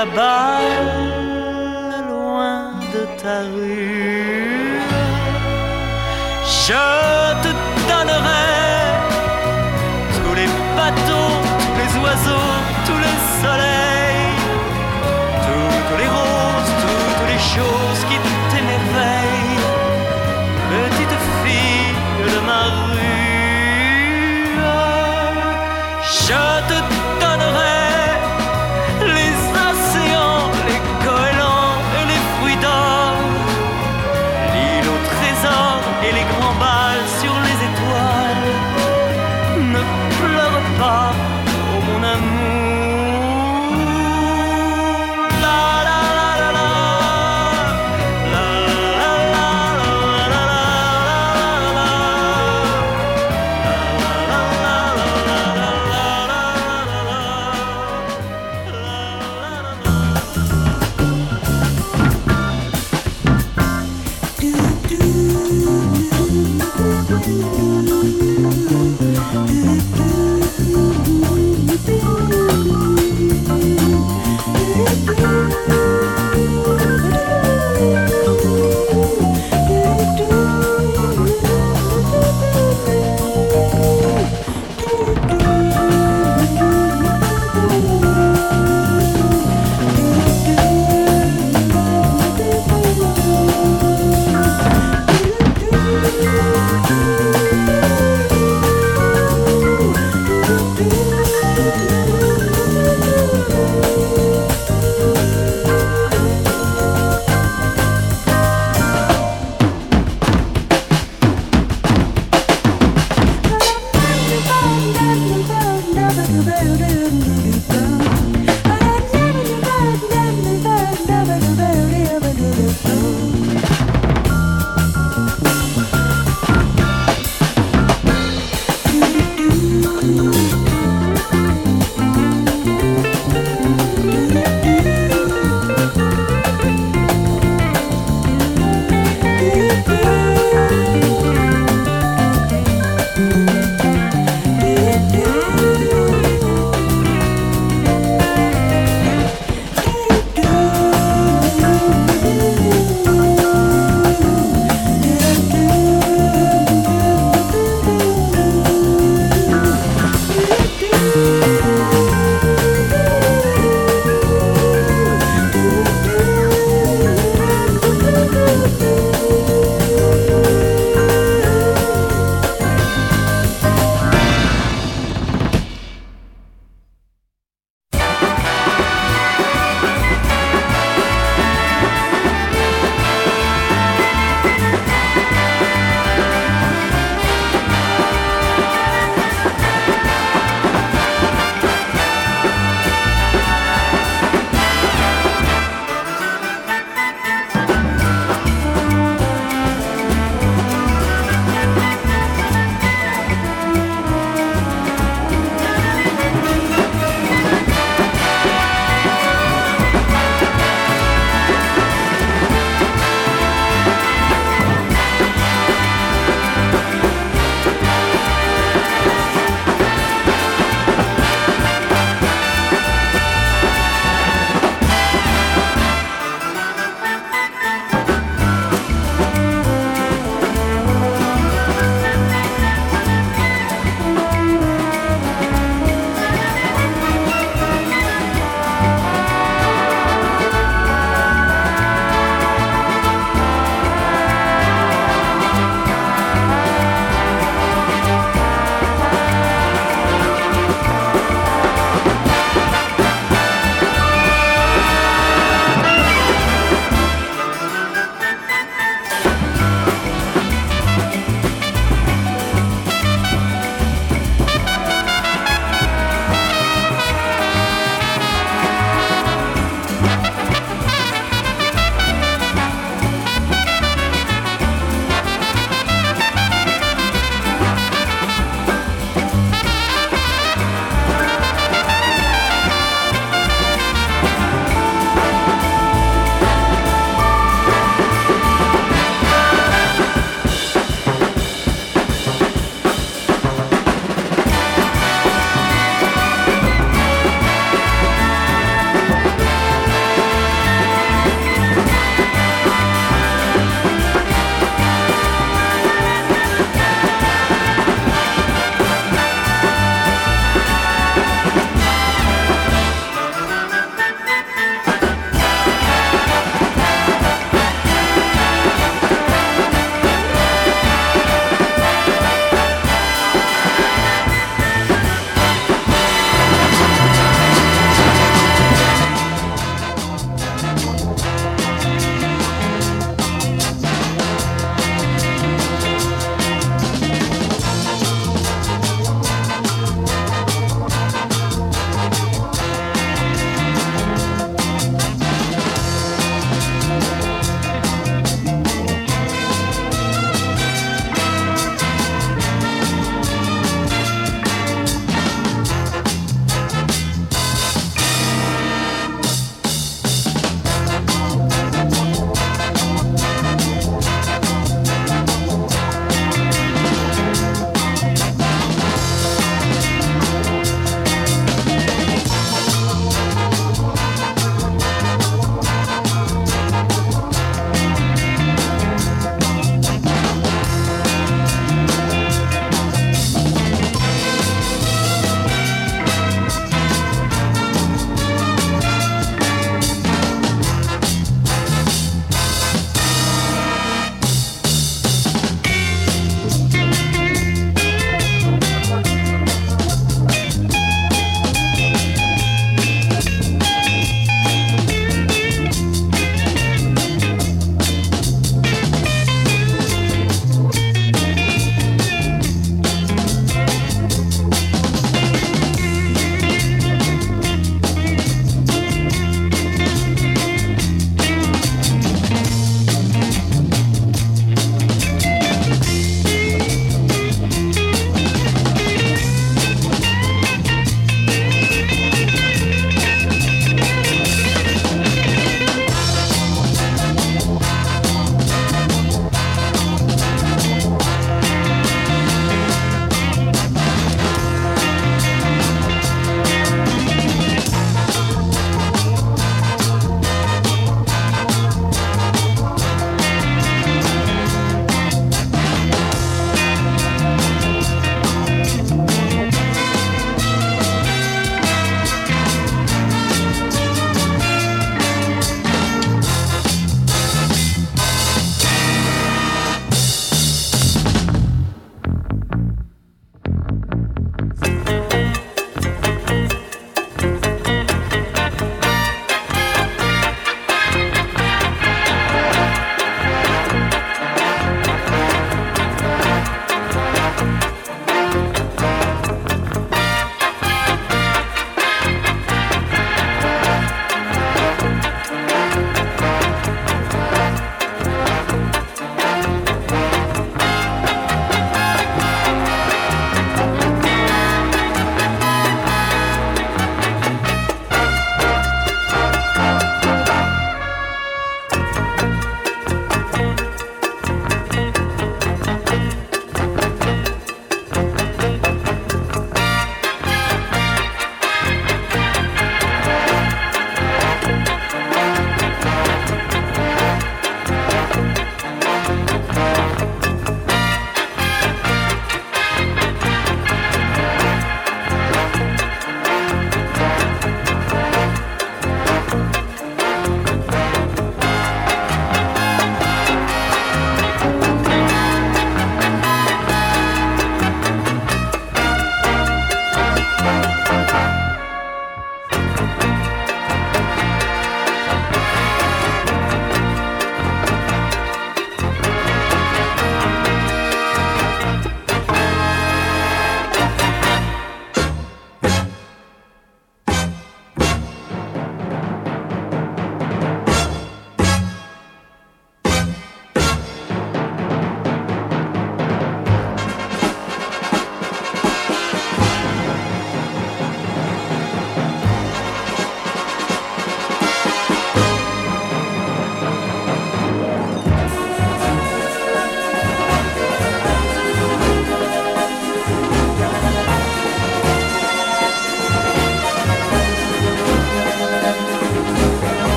Il y a bas loin de ta rue. Je